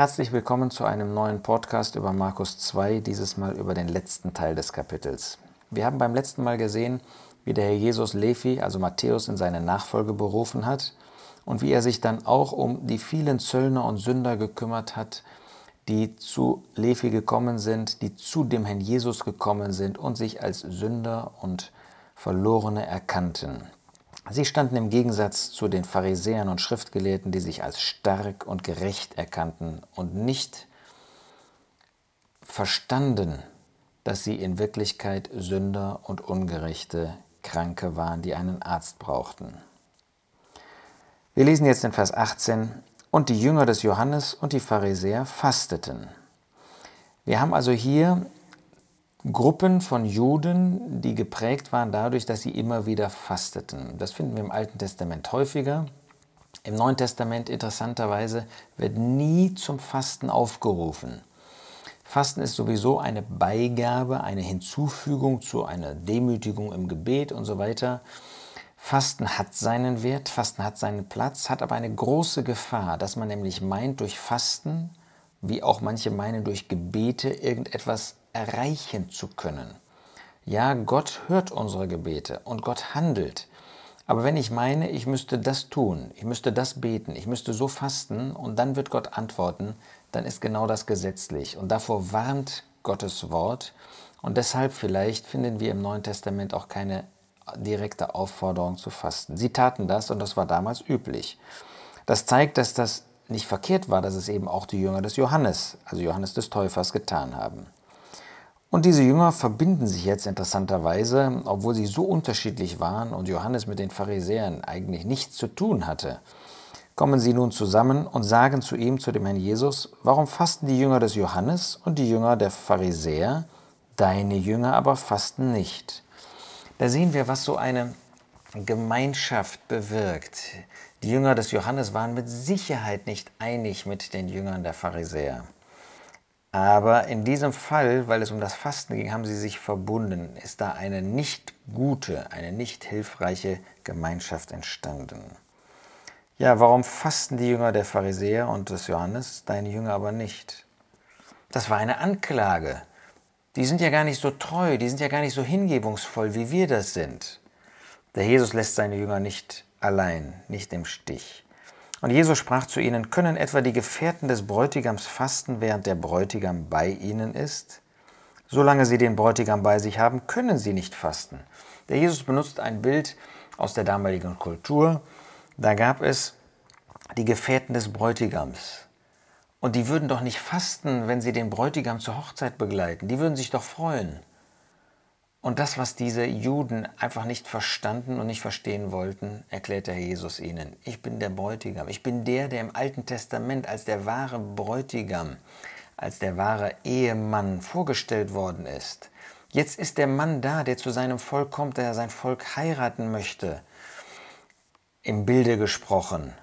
Herzlich willkommen zu einem neuen Podcast über Markus 2, dieses Mal über den letzten Teil des Kapitels. Wir haben beim letzten Mal gesehen, wie der Herr Jesus Levi, also Matthäus, in seine Nachfolge berufen hat und wie er sich dann auch um die vielen Zöllner und Sünder gekümmert hat, die zu Levi gekommen sind, die zu dem Herrn Jesus gekommen sind und sich als Sünder und Verlorene erkannten. Sie standen im Gegensatz zu den Pharisäern und Schriftgelehrten, die sich als stark und gerecht erkannten und nicht verstanden, dass sie in Wirklichkeit Sünder und Ungerechte Kranke waren, die einen Arzt brauchten. Wir lesen jetzt in Vers 18, und die Jünger des Johannes und die Pharisäer fasteten. Wir haben also hier Gruppen von Juden, die geprägt waren dadurch, dass sie immer wieder fasteten. Das finden wir im Alten Testament häufiger. Im Neuen Testament interessanterweise wird nie zum Fasten aufgerufen. Fasten ist sowieso eine Beigabe, eine Hinzufügung zu einer Demütigung im Gebet und so weiter. Fasten hat seinen Wert, Fasten hat seinen Platz, hat aber eine große Gefahr, dass man nämlich meint, durch Fasten, wie auch manche meinen, durch Gebete irgendetwas erreichen zu können. Ja, Gott hört unsere Gebete und Gott handelt. Aber wenn ich meine, ich müsste das tun, ich müsste das beten, ich müsste so fasten und dann wird Gott antworten, dann ist genau das gesetzlich. Und davor warnt Gottes Wort. Und deshalb vielleicht finden wir im Neuen Testament auch keine direkte Aufforderung zu fasten. Sie taten das und das war damals üblich. Das zeigt, dass das nicht verkehrt war, dass es eben auch die Jünger des Johannes, also Johannes des Täufers, getan haben. Und diese Jünger verbinden sich jetzt interessanterweise, obwohl sie so unterschiedlich waren und Johannes mit den Pharisäern eigentlich nichts zu tun hatte, kommen sie nun zusammen und sagen zu ihm, zu dem Herrn Jesus, warum fasten die Jünger des Johannes und die Jünger der Pharisäer, deine Jünger aber fasten nicht? Da sehen wir, was so eine Gemeinschaft bewirkt. Die Jünger des Johannes waren mit Sicherheit nicht einig mit den Jüngern der Pharisäer. Aber in diesem Fall, weil es um das Fasten ging, haben sie sich verbunden. Ist da eine nicht gute, eine nicht hilfreiche Gemeinschaft entstanden. Ja, warum fasten die Jünger der Pharisäer und des Johannes, deine Jünger aber nicht? Das war eine Anklage. Die sind ja gar nicht so treu, die sind ja gar nicht so hingebungsvoll, wie wir das sind. Der Jesus lässt seine Jünger nicht allein, nicht im Stich. Und Jesus sprach zu ihnen, können etwa die Gefährten des Bräutigams fasten, während der Bräutigam bei ihnen ist? Solange sie den Bräutigam bei sich haben, können sie nicht fasten. Der Jesus benutzt ein Bild aus der damaligen Kultur. Da gab es die Gefährten des Bräutigams. Und die würden doch nicht fasten, wenn sie den Bräutigam zur Hochzeit begleiten. Die würden sich doch freuen. Und das, was diese Juden einfach nicht verstanden und nicht verstehen wollten, erklärt der Jesus ihnen. Ich bin der Bräutigam. Ich bin der, der im Alten Testament als der wahre Bräutigam, als der wahre Ehemann vorgestellt worden ist. Jetzt ist der Mann da, der zu seinem Volk kommt, der sein Volk heiraten möchte. Im Bilde gesprochen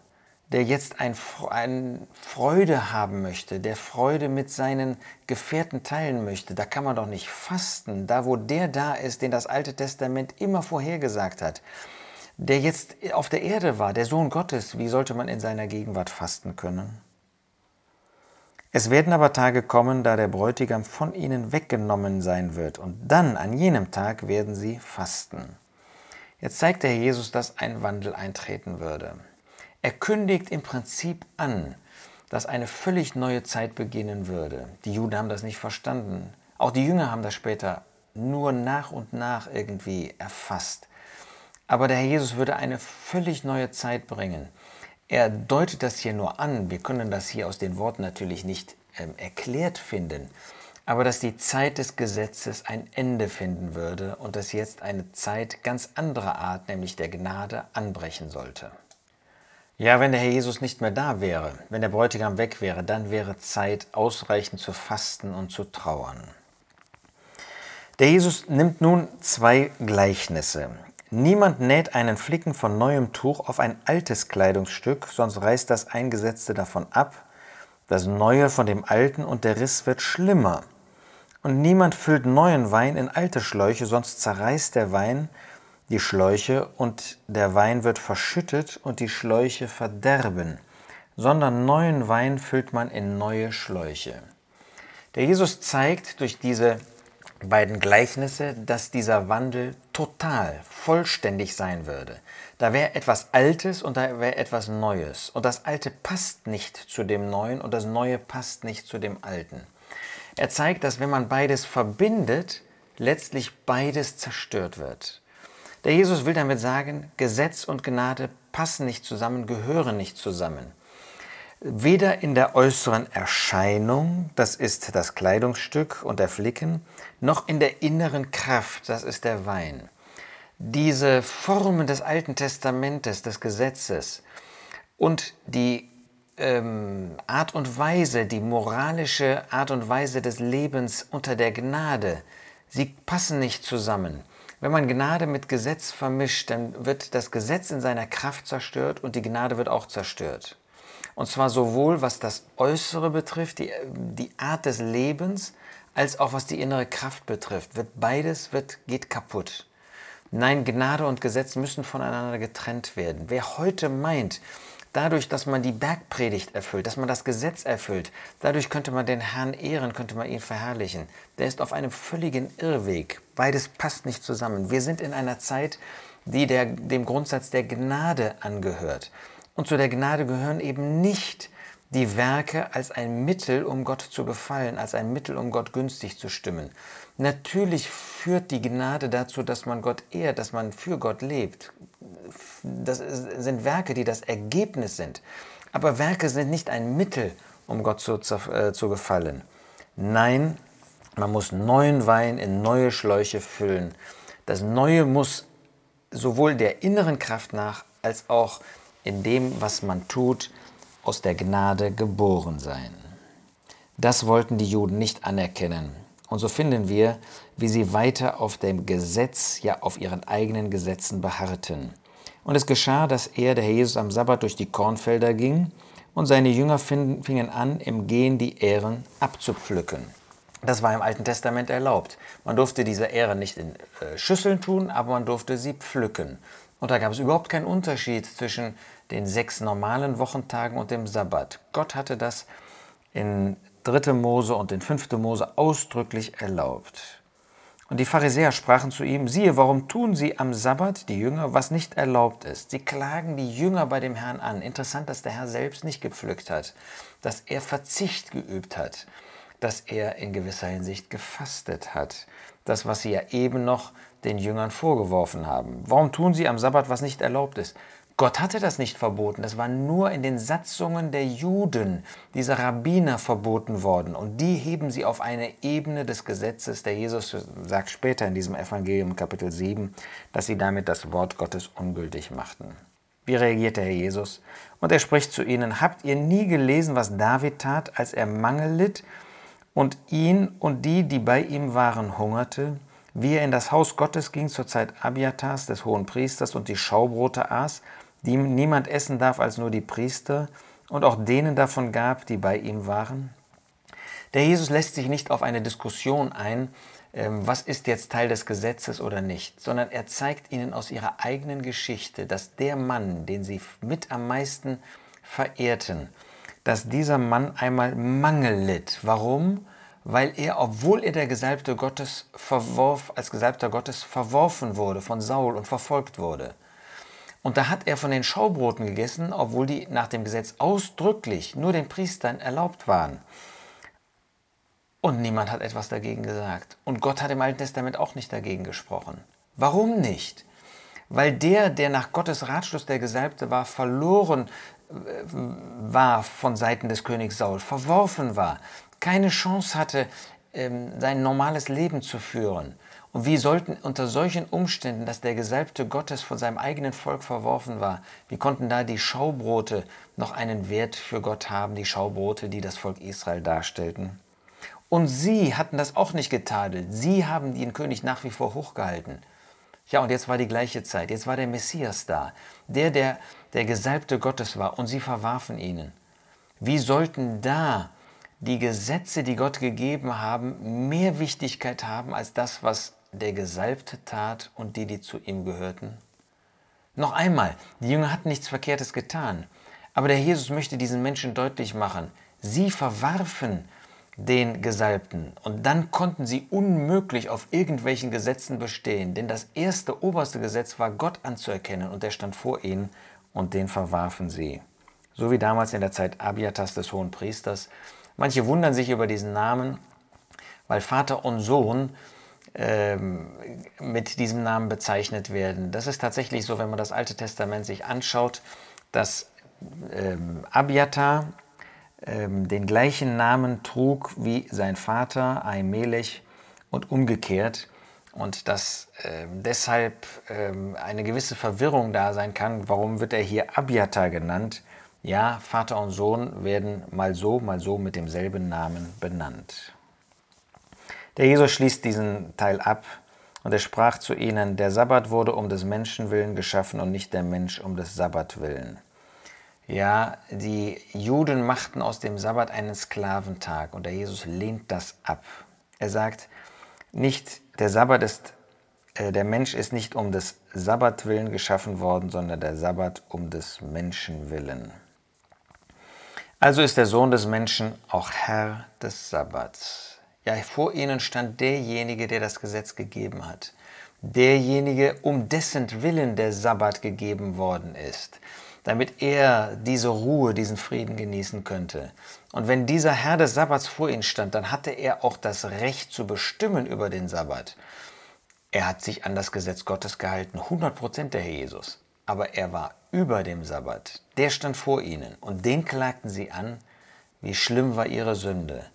der jetzt ein, ein, Freude haben möchte, der Freude mit seinen Gefährten teilen möchte, da kann man doch nicht fasten, da wo der da ist, den das Alte Testament immer vorhergesagt hat, der jetzt auf der Erde war, der Sohn Gottes, wie sollte man in seiner Gegenwart fasten können? Es werden aber Tage kommen, da der Bräutigam von ihnen weggenommen sein wird, und dann an jenem Tag werden sie fasten. Jetzt zeigt der Jesus, dass ein Wandel eintreten würde. Er kündigt im Prinzip an, dass eine völlig neue Zeit beginnen würde. Die Juden haben das nicht verstanden. Auch die Jünger haben das später nur nach und nach irgendwie erfasst. Aber der Herr Jesus würde eine völlig neue Zeit bringen. Er deutet das hier nur an. Wir können das hier aus den Worten natürlich nicht ähm, erklärt finden. Aber dass die Zeit des Gesetzes ein Ende finden würde und dass jetzt eine Zeit ganz anderer Art, nämlich der Gnade, anbrechen sollte. Ja, wenn der Herr Jesus nicht mehr da wäre, wenn der Bräutigam weg wäre, dann wäre Zeit ausreichend zu fasten und zu trauern. Der Jesus nimmt nun zwei Gleichnisse. Niemand näht einen Flicken von neuem Tuch auf ein altes Kleidungsstück, sonst reißt das Eingesetzte davon ab, das Neue von dem Alten und der Riss wird schlimmer. Und niemand füllt neuen Wein in alte Schläuche, sonst zerreißt der Wein die Schläuche und der Wein wird verschüttet und die Schläuche verderben. sondern neuen Wein füllt man in neue Schläuche. Der Jesus zeigt durch diese beiden Gleichnisse, dass dieser Wandel total, vollständig sein würde. Da wäre etwas Altes und da wäre etwas Neues. Und das Alte passt nicht zu dem Neuen und das Neue passt nicht zu dem Alten. Er zeigt, dass wenn man beides verbindet, letztlich beides zerstört wird. Der Jesus will damit sagen, Gesetz und Gnade passen nicht zusammen, gehören nicht zusammen. Weder in der äußeren Erscheinung, das ist das Kleidungsstück und der Flicken, noch in der inneren Kraft, das ist der Wein. Diese Formen des Alten Testamentes, des Gesetzes und die ähm, Art und Weise, die moralische Art und Weise des Lebens unter der Gnade, sie passen nicht zusammen. Wenn man Gnade mit Gesetz vermischt, dann wird das Gesetz in seiner Kraft zerstört und die Gnade wird auch zerstört. Und zwar sowohl was das Äußere betrifft, die, die Art des Lebens, als auch was die innere Kraft betrifft. Wird beides wird, geht kaputt. Nein, Gnade und Gesetz müssen voneinander getrennt werden. Wer heute meint, dadurch, dass man die Bergpredigt erfüllt, dass man das Gesetz erfüllt, dadurch könnte man den Herrn ehren, könnte man ihn verherrlichen. Der ist auf einem völligen Irrweg. Beides passt nicht zusammen. Wir sind in einer Zeit, die der, dem Grundsatz der Gnade angehört. Und zu der Gnade gehören eben nicht die Werke als ein Mittel, um Gott zu gefallen, als ein Mittel, um Gott günstig zu stimmen. Natürlich führt die Gnade dazu, dass man Gott ehrt, dass man für Gott lebt das sind Werke, die das Ergebnis sind. Aber Werke sind nicht ein Mittel, um Gott zu, äh, zu gefallen. Nein, man muss neuen Wein in neue Schläuche füllen. Das Neue muss sowohl der inneren Kraft nach als auch in dem, was man tut, aus der Gnade geboren sein. Das wollten die Juden nicht anerkennen. Und so finden wir, wie sie weiter auf dem Gesetz, ja auf ihren eigenen Gesetzen beharrten. Und es geschah, dass er, der Herr Jesus, am Sabbat durch die Kornfelder ging und seine Jünger fingen an, im Gehen die Ähren abzupflücken. Das war im Alten Testament erlaubt. Man durfte diese Ähren nicht in äh, Schüsseln tun, aber man durfte sie pflücken. Und da gab es überhaupt keinen Unterschied zwischen den sechs normalen Wochentagen und dem Sabbat. Gott hatte das in 3. Mose und in 5. Mose ausdrücklich erlaubt. Und die Pharisäer sprachen zu ihm, siehe, warum tun sie am Sabbat, die Jünger, was nicht erlaubt ist? Sie klagen die Jünger bei dem Herrn an. Interessant, dass der Herr selbst nicht gepflückt hat, dass er Verzicht geübt hat, dass er in gewisser Hinsicht gefastet hat. Das, was sie ja eben noch den Jüngern vorgeworfen haben. Warum tun sie am Sabbat, was nicht erlaubt ist? Gott hatte das nicht verboten. Das war nur in den Satzungen der Juden, dieser Rabbiner verboten worden. Und die heben sie auf eine Ebene des Gesetzes. Der Jesus sagt später in diesem Evangelium Kapitel 7, dass sie damit das Wort Gottes ungültig machten. Wie reagiert der Herr Jesus? Und er spricht zu ihnen, habt ihr nie gelesen, was David tat, als er Mangel litt und ihn und die, die bei ihm waren, hungerte? Wie er in das Haus Gottes ging zur Zeit Abiatars, des hohen Priesters, und die Schaubrote aß, die niemand essen darf als nur die Priester und auch denen davon gab, die bei ihm waren? Der Jesus lässt sich nicht auf eine Diskussion ein, ähm, was ist jetzt Teil des Gesetzes oder nicht, sondern er zeigt ihnen aus ihrer eigenen Geschichte, dass der Mann, den sie mit am meisten verehrten, dass dieser Mann einmal Mangel litt. Warum? Weil er, obwohl er der Gesalbte Gottes verworf, als Gesalbter Gottes verworfen wurde von Saul und verfolgt wurde. Und da hat er von den Schaubroten gegessen, obwohl die nach dem Gesetz ausdrücklich nur den Priestern erlaubt waren. Und niemand hat etwas dagegen gesagt. Und Gott hat im Alten Testament auch nicht dagegen gesprochen. Warum nicht? Weil der, der nach Gottes Ratschluss der Gesalbte war, verloren äh, war von Seiten des Königs Saul, verworfen war, keine Chance hatte, ähm, sein normales Leben zu führen. Und wie sollten unter solchen Umständen, dass der Gesalbte Gottes von seinem eigenen Volk verworfen war, wie konnten da die Schaubrote noch einen Wert für Gott haben, die Schaubrote, die das Volk Israel darstellten? Und sie hatten das auch nicht getadelt. Sie haben den König nach wie vor hochgehalten. Ja, und jetzt war die gleiche Zeit. Jetzt war der Messias da. Der, der der Gesalbte Gottes war. Und sie verwarfen ihn. Wie sollten da die Gesetze, die Gott gegeben haben, mehr Wichtigkeit haben als das, was der Gesalbte tat und die, die zu ihm gehörten? Noch einmal, die Jünger hatten nichts Verkehrtes getan, Aber der Jesus möchte diesen Menschen deutlich machen, sie verwarfen den Gesalbten und dann konnten sie unmöglich auf irgendwelchen Gesetzen bestehen, denn das erste oberste Gesetz war Gott anzuerkennen und der stand vor ihnen und den verwarfen sie. So wie damals in der Zeit Abiatas des hohen Priesters. Manche wundern sich über diesen Namen, weil Vater und Sohn ähm, mit diesem Namen bezeichnet werden. Das ist tatsächlich so, wenn man das Alte Testament sich anschaut, dass ähm, Abiatar ähm, den gleichen Namen trug wie sein Vater Ahimelech und umgekehrt und dass äh, deshalb äh, eine gewisse Verwirrung da sein kann. Warum wird er hier Abiatar genannt? Ja, Vater und Sohn werden mal so, mal so mit demselben Namen benannt. Der Jesus schließt diesen Teil ab und er sprach zu ihnen, der Sabbat wurde um des Menschen willen geschaffen und nicht der Mensch um des Sabbat willen. Ja, die Juden machten aus dem Sabbat einen Sklaventag und der Jesus lehnt das ab. Er sagt, nicht der Sabbat ist, äh, der Mensch ist nicht um des Sabbat willen geschaffen worden, sondern der Sabbat um des Menschen willen. Also ist der Sohn des Menschen auch Herr des Sabbats. Ja, vor ihnen stand derjenige, der das Gesetz gegeben hat. Derjenige, um dessen Willen der Sabbat gegeben worden ist damit er diese Ruhe, diesen Frieden genießen könnte. Und wenn dieser Herr des Sabbats vor ihm stand, dann hatte er auch das Recht zu bestimmen über den Sabbat. Er hat sich an das Gesetz Gottes gehalten, 100% der Herr Jesus. Aber er war über dem Sabbat. Der stand vor ihnen und den klagten sie an, wie schlimm war ihre Sünde.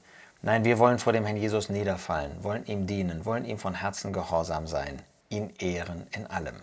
Nein, wir wollen vor dem Herrn Jesus niederfallen, wollen ihm dienen, wollen ihm von Herzen gehorsam sein, ihn ehren in allem.